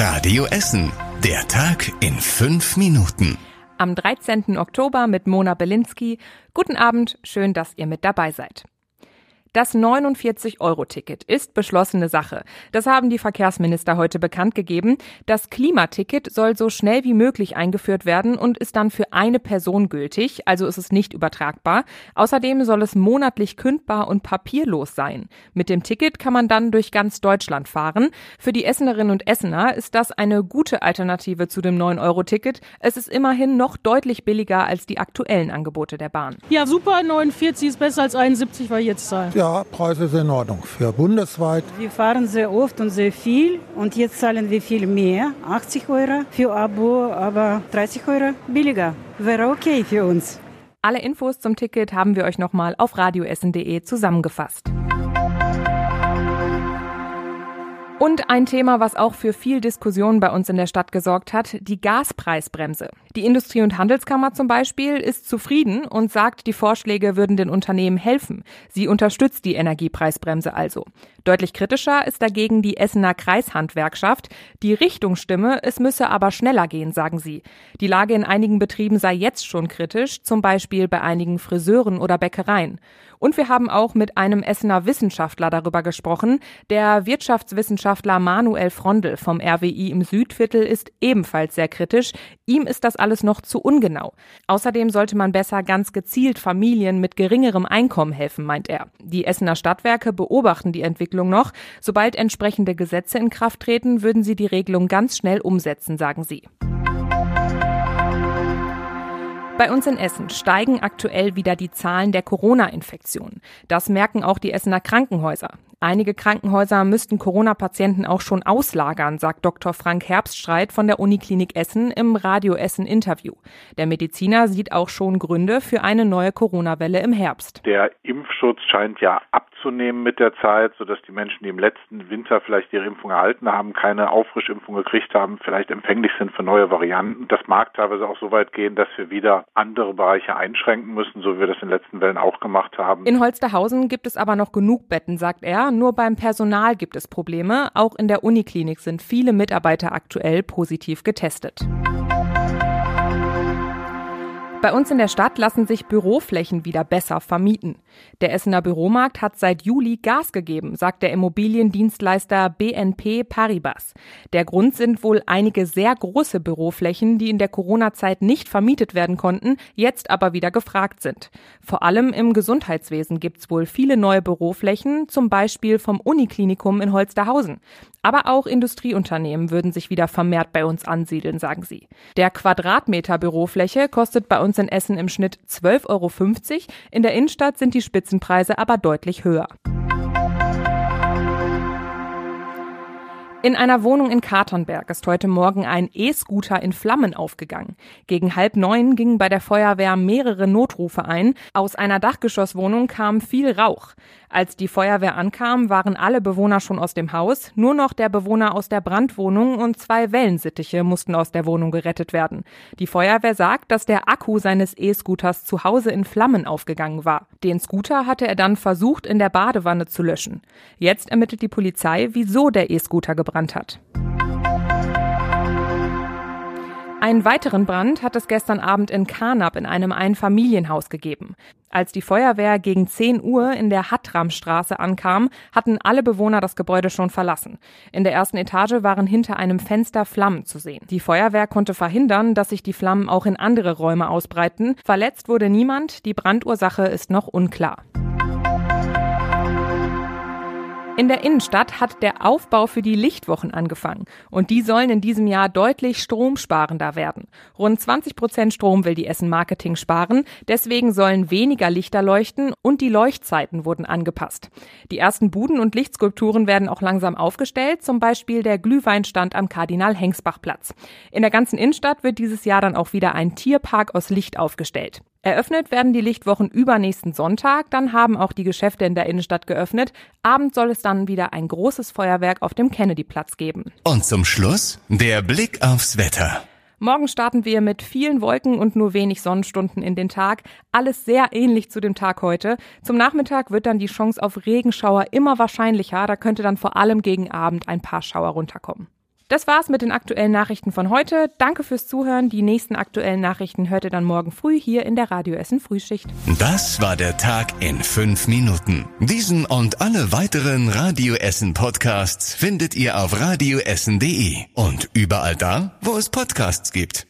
Radio Essen. Der Tag in fünf Minuten. Am 13. Oktober mit Mona Belinsky. Guten Abend, schön, dass ihr mit dabei seid. Das 49-Euro-Ticket ist beschlossene Sache. Das haben die Verkehrsminister heute bekannt gegeben. Das Klimaticket soll so schnell wie möglich eingeführt werden und ist dann für eine Person gültig, also ist es nicht übertragbar. Außerdem soll es monatlich kündbar und papierlos sein. Mit dem Ticket kann man dann durch ganz Deutschland fahren. Für die Essenerinnen und Essener ist das eine gute Alternative zu dem 9-Euro-Ticket. Es ist immerhin noch deutlich billiger als die aktuellen Angebote der Bahn. Ja, super, 49 ist besser als 71, weil jetzt zahlen. Ja, Preis ist in Ordnung für bundesweit. Wir fahren sehr oft und sehr viel und jetzt zahlen wir viel mehr, 80 Euro für Abo, aber 30 Euro billiger. Wäre okay für uns. Alle Infos zum Ticket haben wir euch nochmal auf radioessen.de zusammengefasst. Und ein Thema, was auch für viel Diskussion bei uns in der Stadt gesorgt hat, die Gaspreisbremse. Die Industrie- und Handelskammer zum Beispiel ist zufrieden und sagt, die Vorschläge würden den Unternehmen helfen. Sie unterstützt die Energiepreisbremse also. Deutlich kritischer ist dagegen die Essener Kreishandwerkschaft. Die Richtungsstimme, es müsse aber schneller gehen, sagen sie. Die Lage in einigen Betrieben sei jetzt schon kritisch, zum Beispiel bei einigen Friseuren oder Bäckereien. Und wir haben auch mit einem Essener Wissenschaftler darüber gesprochen. Der Wirtschaftswissenschaftler Manuel Frondel vom RWI im Südviertel ist ebenfalls sehr kritisch. Ihm ist das alles noch zu ungenau. Außerdem sollte man besser ganz gezielt Familien mit geringerem Einkommen helfen, meint er. Die Essener Stadtwerke beobachten die Entwicklung noch. Sobald entsprechende Gesetze in Kraft treten, würden sie die Regelung ganz schnell umsetzen, sagen sie. Bei uns in Essen steigen aktuell wieder die Zahlen der Corona-Infektionen. Das merken auch die Essener Krankenhäuser. Einige Krankenhäuser müssten Corona-Patienten auch schon auslagern, sagt Dr. Frank Herbststreit von der Uniklinik Essen im Radio Essen Interview. Der Mediziner sieht auch schon Gründe für eine neue Corona-Welle im Herbst. Der Impfschutz scheint ja abzunehmen mit der Zeit, sodass die Menschen, die im letzten Winter vielleicht ihre Impfung erhalten haben, keine Auffrischimpfung gekriegt haben, vielleicht empfänglich sind für neue Varianten. Das mag teilweise auch so weit gehen, dass wir wieder andere Bereiche einschränken müssen, so wie wir das in den letzten Wellen auch gemacht haben. In Holsterhausen gibt es aber noch genug Betten, sagt er nur beim Personal gibt es Probleme. Auch in der Uniklinik sind viele Mitarbeiter aktuell positiv getestet. Bei uns in der Stadt lassen sich Büroflächen wieder besser vermieten. Der Essener Büromarkt hat seit Juli Gas gegeben, sagt der Immobiliendienstleister BNP Paribas. Der Grund sind wohl einige sehr große Büroflächen, die in der Corona-Zeit nicht vermietet werden konnten, jetzt aber wieder gefragt sind. Vor allem im Gesundheitswesen gibt's wohl viele neue Büroflächen, zum Beispiel vom Uniklinikum in Holsterhausen. Aber auch Industrieunternehmen würden sich wieder vermehrt bei uns ansiedeln, sagen sie. Der Quadratmeter Bürofläche kostet bei uns in Essen im Schnitt 12,50 Euro. In der Innenstadt sind die Spitzenpreise aber deutlich höher. In einer Wohnung in Katernberg ist heute Morgen ein E-Scooter in Flammen aufgegangen. Gegen halb neun gingen bei der Feuerwehr mehrere Notrufe ein. Aus einer Dachgeschosswohnung kam viel Rauch. Als die Feuerwehr ankam, waren alle Bewohner schon aus dem Haus. Nur noch der Bewohner aus der Brandwohnung und zwei Wellensittiche mussten aus der Wohnung gerettet werden. Die Feuerwehr sagt, dass der Akku seines E-Scooters zu Hause in Flammen aufgegangen war. Den Scooter hatte er dann versucht, in der Badewanne zu löschen. Jetzt ermittelt die Polizei, wieso der E-Scooter gebrannt hat. Einen weiteren Brand hat es gestern Abend in Karnap in einem Einfamilienhaus gegeben. Als die Feuerwehr gegen 10 Uhr in der Hattramstraße ankam, hatten alle Bewohner das Gebäude schon verlassen. In der ersten Etage waren hinter einem Fenster Flammen zu sehen. Die Feuerwehr konnte verhindern, dass sich die Flammen auch in andere Räume ausbreiten. Verletzt wurde niemand, die Brandursache ist noch unklar. In der Innenstadt hat der Aufbau für die Lichtwochen angefangen und die sollen in diesem Jahr deutlich stromsparender werden. Rund 20 Prozent Strom will die Essen Marketing sparen, deswegen sollen weniger Lichter leuchten und die Leuchtzeiten wurden angepasst. Die ersten Buden und Lichtskulpturen werden auch langsam aufgestellt, zum Beispiel der Glühweinstand am Kardinal-Hengsbach-Platz. In der ganzen Innenstadt wird dieses Jahr dann auch wieder ein Tierpark aus Licht aufgestellt. Eröffnet werden die Lichtwochen übernächsten Sonntag, dann haben auch die Geschäfte in der Innenstadt geöffnet. Abend soll es dann wieder ein großes Feuerwerk auf dem Kennedy-Platz geben. Und zum Schluss der Blick aufs Wetter. Morgen starten wir mit vielen Wolken und nur wenig Sonnenstunden in den Tag. Alles sehr ähnlich zu dem Tag heute. Zum Nachmittag wird dann die Chance auf Regenschauer immer wahrscheinlicher. Da könnte dann vor allem gegen Abend ein paar Schauer runterkommen. Das war's mit den aktuellen Nachrichten von heute. Danke fürs Zuhören. Die nächsten aktuellen Nachrichten hört ihr dann morgen früh hier in der Radio Essen Frühschicht. Das war der Tag in fünf Minuten. Diesen und alle weiteren Radio Essen Podcasts findet ihr auf radioessen.de und überall da, wo es Podcasts gibt.